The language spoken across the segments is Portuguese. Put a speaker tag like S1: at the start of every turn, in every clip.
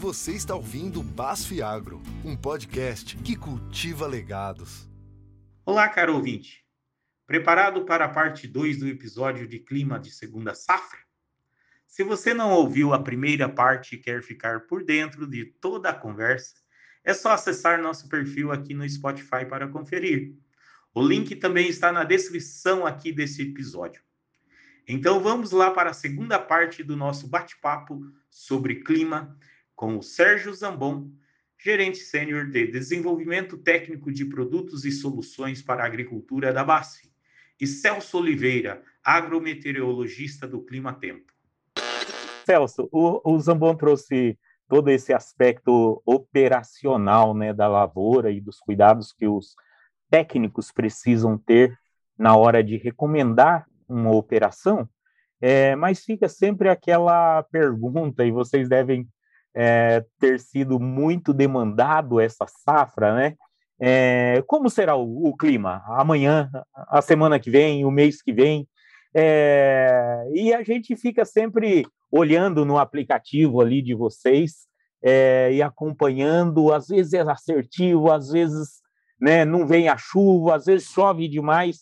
S1: Você está ouvindo Basf Agro, um podcast que cultiva legados.
S2: Olá, caro ouvinte. Preparado para a parte 2 do episódio de clima de segunda safra? Se você não ouviu a primeira parte e quer ficar por dentro de toda a conversa, é só acessar nosso perfil aqui no Spotify para conferir. O link também está na descrição aqui desse episódio. Então vamos lá para a segunda parte do nosso bate-papo sobre clima com o Sérgio Zambon, gerente sênior de desenvolvimento técnico de produtos e soluções para a agricultura da BASF, e Celso Oliveira, agrometeorologista do Clima Tempo.
S3: Celso, o, o Zambon trouxe todo esse aspecto operacional né, da lavoura e dos cuidados que os técnicos precisam ter na hora de recomendar uma operação, é, mas fica sempre aquela pergunta, e vocês devem é, ter sido muito demandado essa safra, né? É, como será o, o, clima amanhã, a semana que vem, o mês que vem? É, e a gente fica sempre olhando no aplicativo ali de vocês é, e acompanhando. Às vezes é assertivo, às vezes né, não vem a chuva, às vezes chove demais.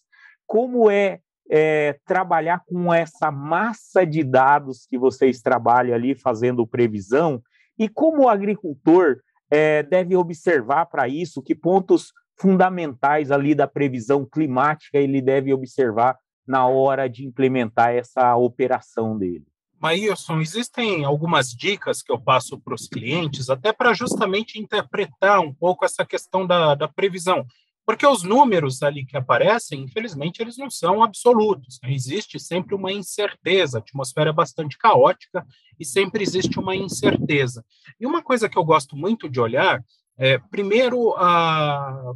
S3: Como é, é trabalhar com essa massa de dados que vocês trabalham ali fazendo previsão e como o agricultor é, deve observar para isso? Que pontos fundamentais ali da previsão climática ele deve observar na hora de implementar essa operação dele?
S4: Maílson, existem algumas dicas que eu passo para os clientes, até para justamente interpretar um pouco essa questão da, da previsão. Porque os números ali que aparecem, infelizmente, eles não são absolutos. Né? Existe sempre uma incerteza, a atmosfera é bastante caótica e sempre existe uma incerteza. E uma coisa que eu gosto muito de olhar é, primeiro, a,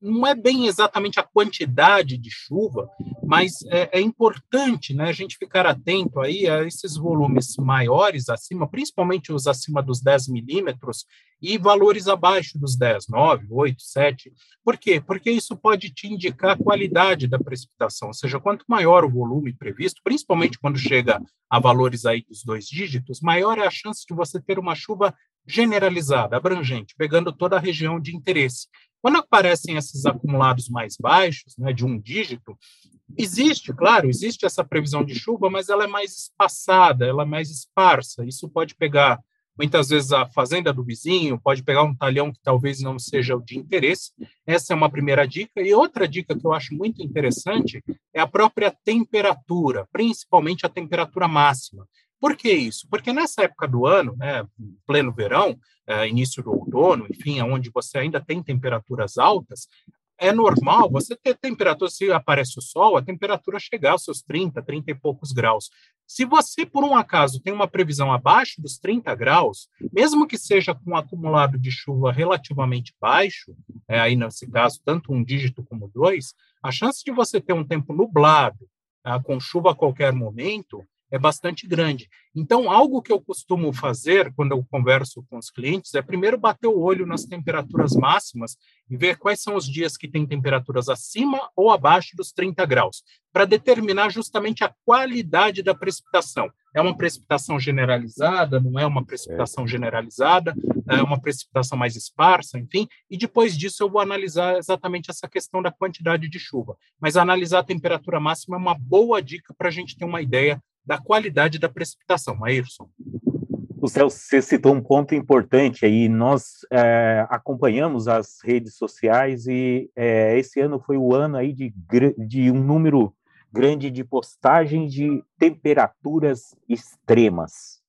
S4: não é bem exatamente a quantidade de chuva, mas é, é, importante né, a gente ficar atento aí a esses volumes maiores acima, principalmente os acima dos 10 milímetros, e valores abaixo dos 10, 9, 8, 7. Por quê? Porque isso pode te indicar a qualidade da precipitação, ou seja, quanto maior o volume previsto, principalmente quando chega a valores aí dos dois dígitos, maior é a chance de você ter uma chuva generalizada, abrangente, pegando toda a região de interesse. Quando aparecem esses acumulados mais baixos, né, de um dígito, existe, claro, existe essa previsão de chuva, mas ela é mais espaçada, ela é mais esparsa. Isso pode pegar, muitas vezes, a fazenda do vizinho, pode pegar um talhão que talvez não seja o de interesse. Essa é uma primeira dica. E outra dica que eu acho muito interessante é a própria temperatura, principalmente a temperatura máxima. Por que isso? Porque nessa época do ano, né, pleno verão, é, início do outono, enfim, onde você ainda tem temperaturas altas, é normal você ter temperatura, se aparece o sol, a temperatura chegar aos seus 30, 30 e poucos graus. Se você, por um acaso, tem uma previsão abaixo dos 30 graus, mesmo que seja com um acumulado de chuva relativamente baixo, é, aí nesse caso, tanto um dígito como dois, a chance de você ter um tempo nublado, ah, com chuva a qualquer momento, é bastante grande. Então, algo que eu costumo fazer quando eu converso com os clientes é primeiro bater o olho nas temperaturas máximas e ver quais são os dias que tem temperaturas acima ou abaixo dos 30 graus, para determinar justamente a qualidade da precipitação. É uma precipitação generalizada, não é uma precipitação generalizada, é uma precipitação mais esparsa, enfim, e depois disso eu vou analisar exatamente essa questão da quantidade de chuva. Mas analisar a temperatura máxima é uma boa dica para a gente ter uma ideia da qualidade da precipitação. Maírson.
S3: O Celso, você citou um ponto importante aí. Nós é, acompanhamos as redes sociais e é, esse ano foi o ano aí de, de um número grande de postagens de temperaturas extremas,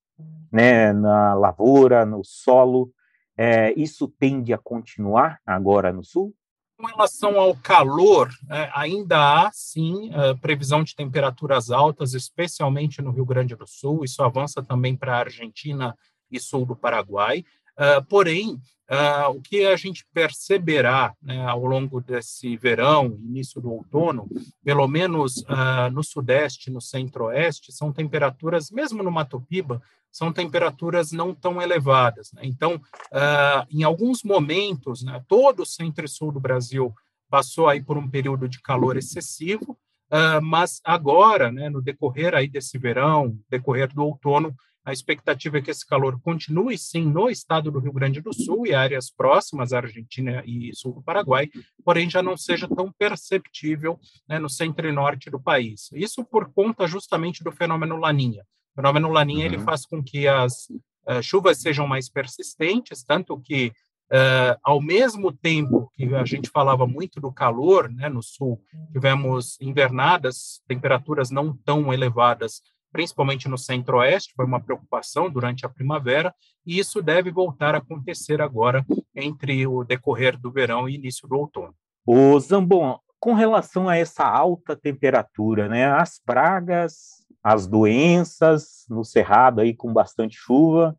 S3: né, na lavoura, no solo. É, isso tende a continuar agora no sul?
S4: Com relação ao calor, é, ainda há, sim, é, previsão de temperaturas altas, especialmente no Rio Grande do Sul. Isso avança também para a Argentina e sul do Paraguai. Uh, porém, o que a gente perceberá né, ao longo desse verão, início do outono, pelo menos no Sudeste, no Centro-Oeste, são temperaturas, mesmo no Mato Piba, são temperaturas não tão elevadas. Né? Então, em alguns momentos, né, todo o Centro e Sul do Brasil passou aí por um período de calor excessivo, mas agora, né, no decorrer aí desse verão, decorrer do outono, A expectativa é que esse calor continue, sim, no estado do Rio Grande do Sul e áreas próximas Argentina e sul do Paraguai, porém já não seja tão perceptível né, no centro e norte do país. Isso por conta justamente do fenômeno Laninha. O fenômeno Laninha uhum. ele faz com que as uh, chuvas sejam mais persistentes, tanto que Uh, ao mesmo tempo que a gente falava muito do calor, né, no sul, tivemos invernadas, temperaturas não tão elevadas, principalmente no centro-oeste, foi uma preocupação durante a primavera, e isso deve voltar a acontecer agora entre o decorrer do verão e início do outono.
S3: O Zambon, com relação a essa alta temperatura, né, as pragas, as doenças no cerrado aí com bastante chuva,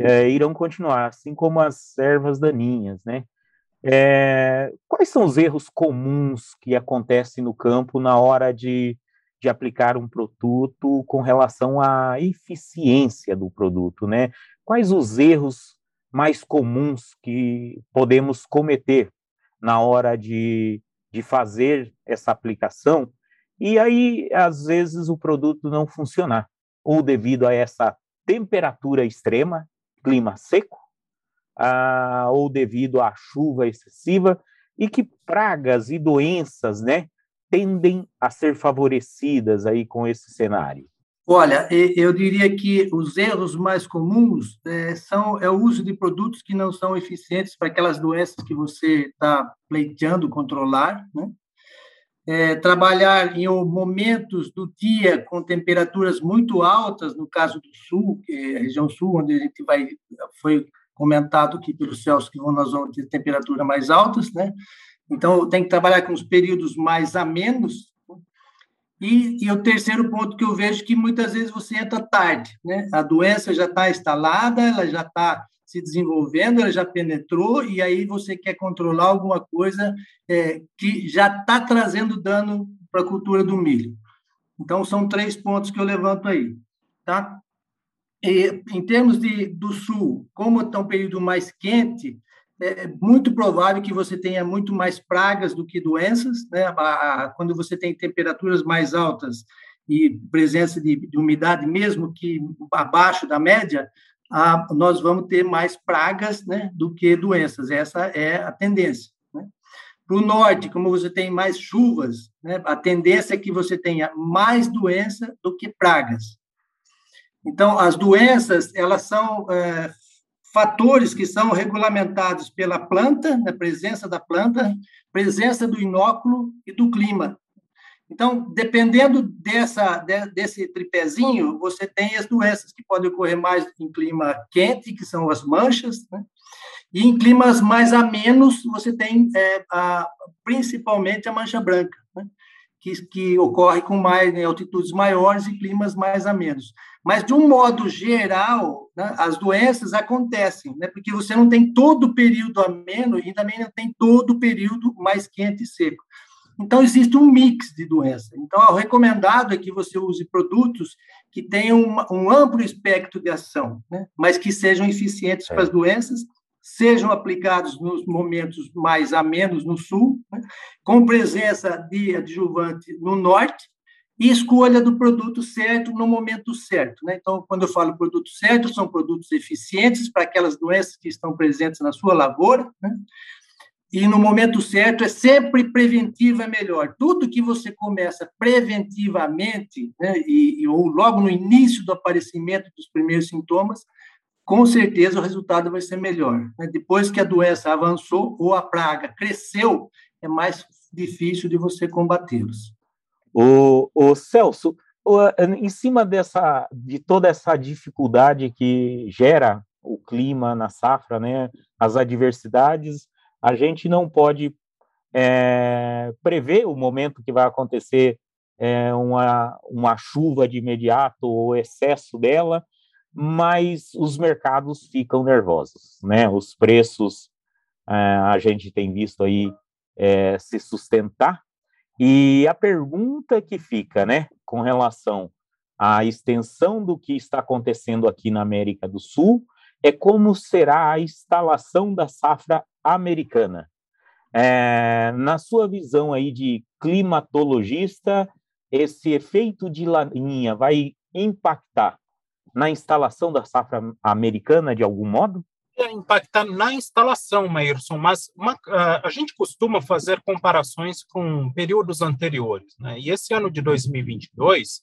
S3: é, irão continuar, assim como as ervas daninhas, né? É, quais são os erros comuns que acontecem no campo na hora de, de aplicar um produto com relação à eficiência do produto, né? Quais os erros mais comuns que podemos cometer na hora de, de fazer essa aplicação e aí, às vezes, o produto não funcionar, ou devido a essa temperatura extrema, clima seco, ou devido à chuva excessiva, e que pragas e doenças, né, tendem a ser favorecidas aí com esse cenário?
S5: Olha, eu diria que os erros mais comuns é, são é o uso de produtos que não são eficientes para aquelas doenças que você está pleiteando controlar, né? É, trabalhar em momentos do dia com temperaturas muito altas, no caso do sul, é a região sul, onde a gente vai, foi comentado aqui pelos céus que vão nas zonas de temperatura mais altas, né? Então, tem que trabalhar com os períodos mais amenos. E, e o terceiro ponto que eu vejo que muitas vezes você entra tarde, né? A doença já está instalada, ela já está se desenvolvendo, ela já penetrou, e aí você quer controlar alguma coisa é, que já está trazendo dano para a cultura do milho. Então, são três pontos que eu levanto aí. Tá? E, em termos de, do sul, como está um período mais quente, é muito provável que você tenha muito mais pragas do que doenças. Né? Quando você tem temperaturas mais altas e presença de, de umidade, mesmo que abaixo da média, a, nós vamos ter mais pragas né, do que doenças. Essa é a tendência. Né? Para o norte, como você tem mais chuvas, né, a tendência é que você tenha mais doença do que pragas. Então, as doenças, elas são é, fatores que são regulamentados pela planta, na presença da planta, presença do inóculo e do clima. Então, dependendo dessa, desse tripézinho, você tem as doenças que podem ocorrer mais em clima quente, que são as manchas, né? e em climas mais amenos, você tem é, a, principalmente a mancha branca, né? que, que ocorre com mais em altitudes maiores e climas mais amenos. Mas, de um modo geral, né, as doenças acontecem, né, porque você não tem todo o período ameno e também não tem todo o período mais quente e seco. Então, existe um mix de doença. Então, o recomendado é que você use produtos que tenham um, amplo espectro de ação, né? mas que sejam eficientes é. para as doenças, sejam aplicados nos momentos mais amenos no sul, né? com presença de adjuvante no norte, e escolha do produto certo no momento certo. Né? Então, quando eu falo produto certo, são produtos eficientes para aquelas doenças que estão presentes na sua lavoura, né? E no momento certo é sempre preventivo é melhor. Tudo que você começa preventivamente, né, e, e, ou logo no início do aparecimento dos primeiros sintomas, com certeza o resultado vai ser melhor. Né? Depois que a doença avançou ou a praga cresceu, é mais difícil de você combatê-los.
S3: O, o Celso, em cima dessa, de toda essa dificuldade que gera o clima na safra, né, as adversidades, a gente não pode é, prever o momento que vai acontecer é, uma, uma chuva de imediato ou excesso dela, mas os mercados ficam nervosos, né? Os preços é, a gente tem visto aí é, se sustentar e a pergunta que fica, né, com relação à extensão do que está acontecendo aqui na América do Sul é como será a instalação da safra americana. É, na sua visão aí de climatologista, esse efeito de laninha vai impactar na instalação da safra americana de algum modo?
S4: É impactar na instalação, Maírson, mas uma, a gente costuma fazer comparações com períodos anteriores, né? E esse ano de 2022,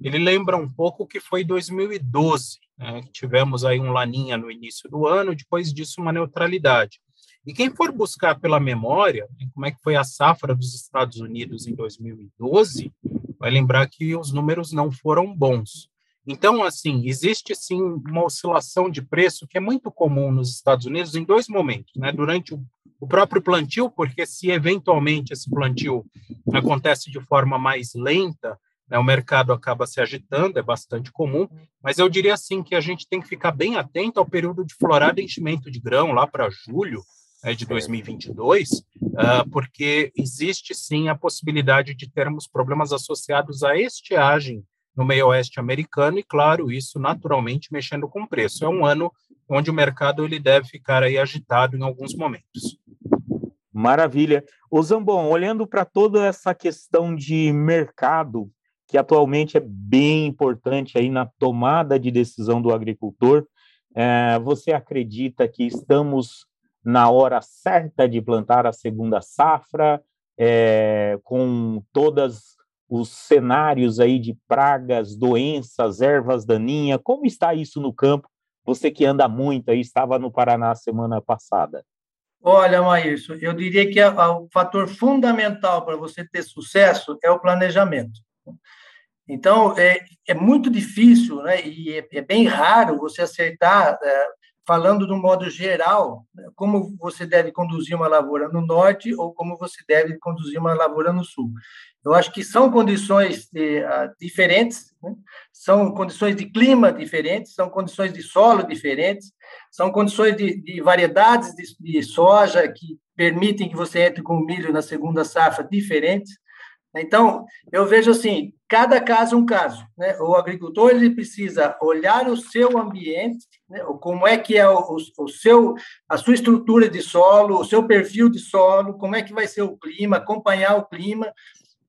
S4: ele lembra um pouco o que foi 2012, né? Tivemos aí um laninha no início do ano, depois disso uma neutralidade. E quem for buscar pela memória né, como é que foi a safra dos Estados Unidos em 2012, vai lembrar que os números não foram bons. Então, assim, existe sim uma oscilação de preço que é muito comum nos Estados Unidos em dois momentos, né? Durante o, o próprio plantio, porque se eventualmente esse plantio acontece de forma mais lenta, né, o mercado acaba se agitando, é bastante comum, mas eu diria assim que a gente tem que ficar bem atento ao período de florada e enchimento de grão lá para julho, né, de 2022, uh, ah, porque existe sim a possibilidade de termos problemas associados à estiagem no meio oeste americano e, claro, isso naturalmente mexendo com o preço. É um ano onde o mercado ele deve ficar aí agitado em alguns momentos.
S3: Maravilha. O Zambon, olhando para toda essa questão de mercado, que atualmente é bem importante aí na tomada de decisão do agricultor, é, você acredita que estamos na hora certa de plantar a segunda safra, é, com todos os cenários aí de pragas, doenças, ervas daninhas. Como está isso no campo? Você que anda muito aí, estava no Paraná semana passada.
S5: Olha, Maírcio, eu diria que o fator fundamental para você ter sucesso é o planejamento. Então, é, é muito difícil né, e é, é bem raro você acertar é, falando de um modo geral, né, como você deve conduzir uma lavoura no norte ou como você deve conduzir uma lavoura no sul. Eu acho que são condições de, uh, diferentes, né? são condições de clima diferentes, são condições de solo diferentes, são condições de, de variedades de, de, soja que permitem que você entre com milho na segunda safra diferentes. Então, eu vejo assim, cada caso é um caso. Né? O agricultor ele precisa olhar o seu ambiente, né? como é que é o, o, seu, a sua estrutura de solo, o seu perfil de solo, como é que vai ser o clima, acompanhar o clima,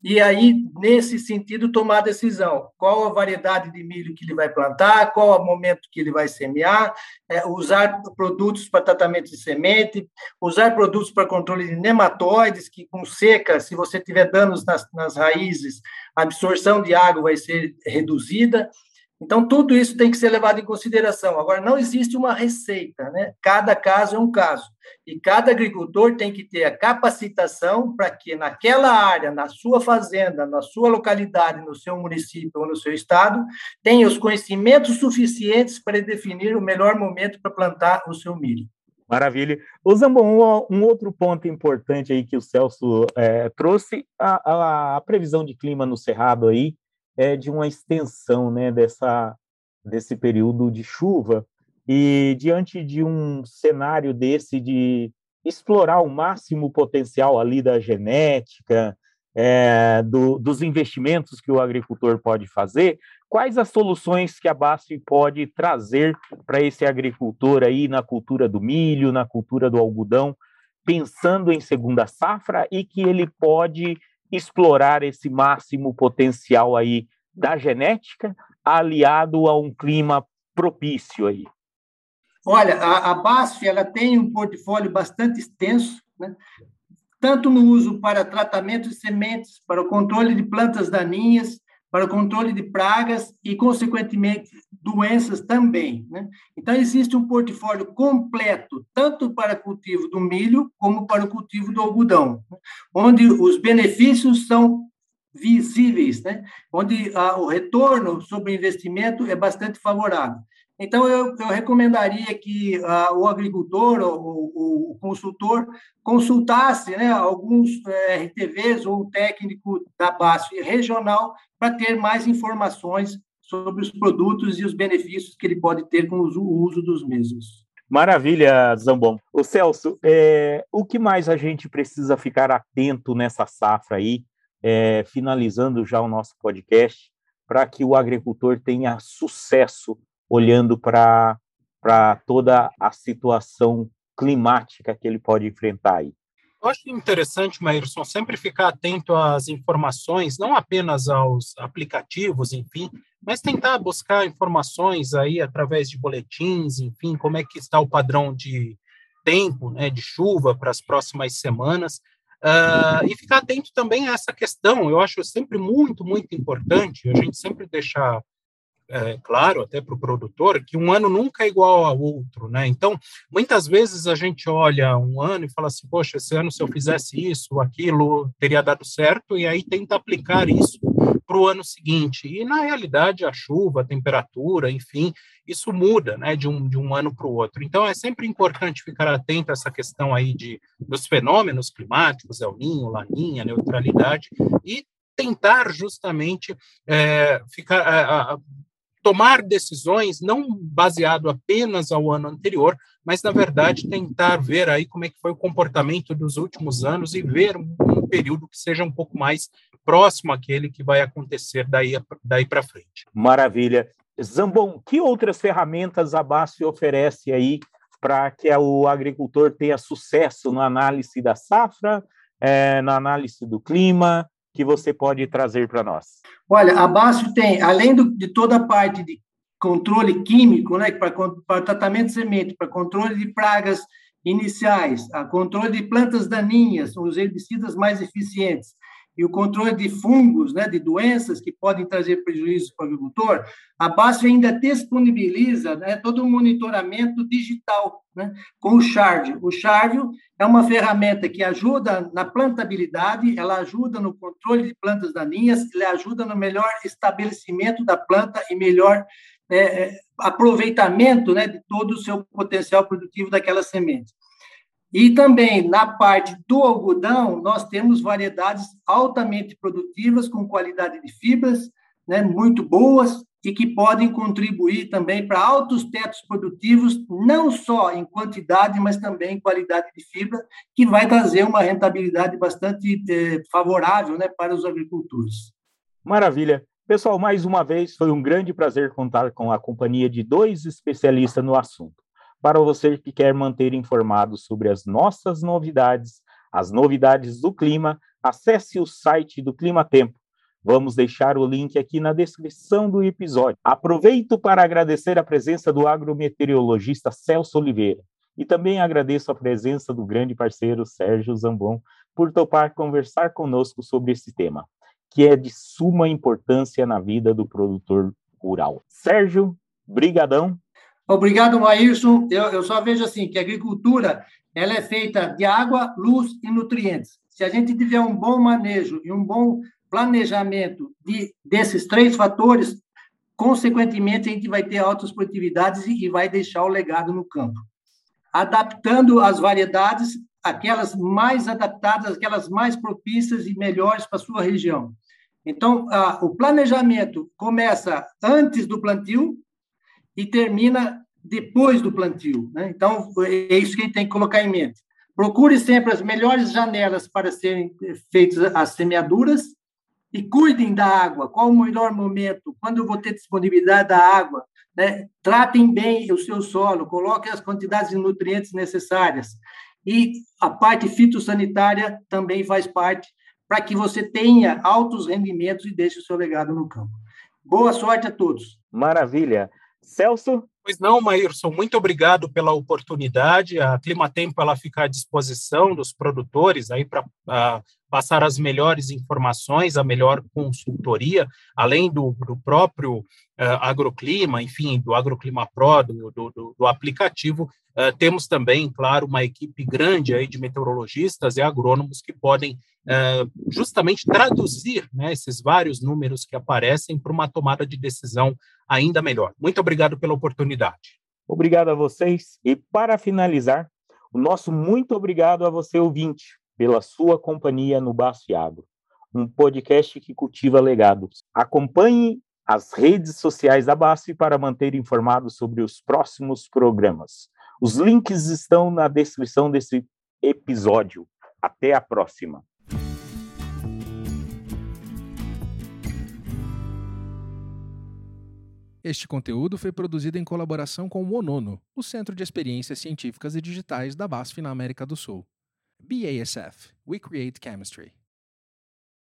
S5: e aí, nesse sentido, tomar a decisão. Qual a variedade de milho que ele vai plantar, qual o momento que ele vai semear, é, usar produtos para tratamento de semente, usar produtos para controle de nematóides, que com seca, se você tiver danos nas, nas raízes, a absorção de água vai ser reduzida. Então, tudo isso tem que ser levado em consideração. Agora, não existe uma receita, né? Cada caso é um caso. E cada agricultor tem que ter a capacitação para que, naquela área, na sua fazenda, na sua localidade, no seu município ou no seu estado, tenha os conhecimentos suficientes para definir o melhor momento para plantar o seu milho.
S3: Maravilha. O Zambon, um, outro ponto importante aí que o Celso é, trouxe, a, a, a previsão de clima no Cerrado aí, é, de uma extensão né, dessa, desse período de chuva. E diante de um cenário desse de explorar o máximo potencial ali da genética, é, do, dos investimentos que o agricultor pode fazer, quais as soluções que a BASF pode trazer para esse agricultor aí na cultura do milho, na cultura do algodão, pensando em segunda safra e que ele pode explorar esse máximo potencial aí da genética, aliado a um clima propício aí?
S5: Olha, a, a BASF ela tem um portfólio bastante extenso, né? tanto no uso para tratamento de sementes, para o controle de plantas daninhas, para o controle de pragas e, consequentemente, doenças também. Né? Então, existe um portfólio completo, tanto para o cultivo do milho como para o cultivo do algodão, né? onde os benefícios são visíveis, né? onde ah, o retorno sobre o investimento é bastante favorável. Então, eu, eu recomendaria que ah, o agricultor ou o, consultor consultasse né, alguns eh, RTVs ou o técnico da base regional para ter mais informações sobre os produtos e os benefícios que ele pode ter com o uso, o uso dos mesmos.
S3: Maravilha, Zambon. O Celso, é, o que mais a gente precisa ficar atento nessa safra aí, é, finalizando já o nosso podcast, para que o agricultor tenha sucesso olhando para toda a situação climática que ele pode enfrentar aí?
S4: Eu acho interessante, Maírson, sempre ficar atento às informações, não apenas aos aplicativos, enfim, mas tentar buscar informações aí através de boletins, enfim, como é que está o padrão de tempo, né, de chuva para as próximas semanas, uh, e ficar atento também a essa questão. Eu acho sempre muito, muito importante a gente sempre deixar é, claro até para o produtor que um ano nunca é igual ao outro, né? Então, muitas vezes a gente olha um ano e fala assim, poxa, esse ano se eu fizesse isso, aquilo, teria dado certo, e aí tenta aplicar isso para o ano seguinte. E na realidade a chuva, a temperatura, enfim, isso muda, né, de um, de um ano para o outro. Então é sempre importante ficar atento a essa questão aí de dos fenômenos climáticos, El Ninho, Laninha, neutralidade e tentar justamente é, ficar tomar decisões não baseado apenas ao ano anterior, mas na verdade tentar ver aí como é que foi o comportamento dos últimos anos e ver um, período que seja um pouco mais próximo àquele que vai acontecer daí, daí para frente.
S3: Maravilha. Zambon, que outras ferramentas a BASF oferece aí para que o agricultor tenha sucesso na análise da safra, é, na análise do clima, que você pode trazer para nós?
S5: Olha, a BASF tem, além do, de toda a parte de controle químico, né, para, para tratamento de semente, para controle de pragas iniciais, a controle de plantas daninhas, os herbicidas mais eficientes, e o controle de fungos, né, de doenças que podem trazer prejuízo para o agricultor, a BASF ainda disponibiliza né, todo um monitoramento digital né, com o Chárdio. O Chárdio é uma ferramenta que ajuda na plantabilidade, ela ajuda no controle de plantas daninhas, ela ajuda no melhor estabelecimento da planta e melhor é, é aproveitamento né, de todo o seu potencial produtivo daquelas sementes. E também na parte do algodão, nós temos variedades altamente produtivas, com qualidade de fibras né, muito boas e que podem contribuir também para altos tetos produtivos, não só em quantidade, mas também em qualidade de fibra, que vai trazer uma rentabilidade bastante eh, favorável né, para os agricultores.
S3: Maravilha. Pessoal, mais uma vez, foi um grande prazer contar com a companhia de dois especialistas no assunto. Para você que quer manter informado sobre as nossas novidades, as novidades do clima, acesse o site do Clima Tempo. Vamos deixar o link aqui na descrição do episódio. Aproveito para agradecer a presença do agrometeorologista Celso Oliveira e também agradeço a presença do grande parceiro Sérgio Zambon por topar conversar conosco sobre esse tema, que é de suma importância na vida do produtor rural. Sérgio, brigadão
S5: Obrigado, Maírson. Eu, eu só vejo assim que a agricultura ela é feita de água, luz e nutrientes. Se a gente tiver um bom manejo e um bom planejamento de, desses três fatores, consequentemente a gente vai ter altas produtividades e, e vai deixar o legado no campo. Adaptando as variedades, aquelas mais adaptadas, aquelas mais propícias e melhores para a sua região. Então, a, o planejamento começa antes do plantio, e termina depois do plantio. Né? Então, é isso que a gente tem que colocar em mente. Procure sempre as melhores janelas para serem feitas as semeaduras e cuidem da água. Qual o melhor momento? Quando eu vou ter disponibilidade da água? Né? Tratem bem o seu solo, coloquem as quantidades de nutrientes necessárias. E a parte fitossanitária também faz parte para que você tenha altos rendimentos e deixe o seu legado no campo. Boa sorte a todos.
S3: Maravilha. Celso?
S4: Pois não, Maírson, muito obrigado pela oportunidade. A Climatempo ela fica à disposição dos produtores aí para passar as melhores informações, a melhor consultoria, além do, do próprio uh, agroclima, enfim, do Agroclima Pro, do, do, do aplicativo, uh, temos também, claro, uma equipe grande aí de meteorologistas e agrônomos que podem uh, justamente traduzir né, esses vários números que aparecem para uma tomada de decisão ainda melhor. Muito obrigado pela oportunidade.
S3: Obrigado a vocês. E para finalizar, o nosso muito obrigado a você, ouvinte, pela sua companhia no Baciado, um podcast que cultiva legados. Acompanhe as redes sociais da BASF para manter informado sobre os próximos programas. Os links estão na descrição desse episódio. Até a próxima.
S6: Este conteúdo foi produzido em colaboração com o ONONO, o Centro de Experiências Científicas e Digitais da BASF na América do Sul. BASF. We create chemistry.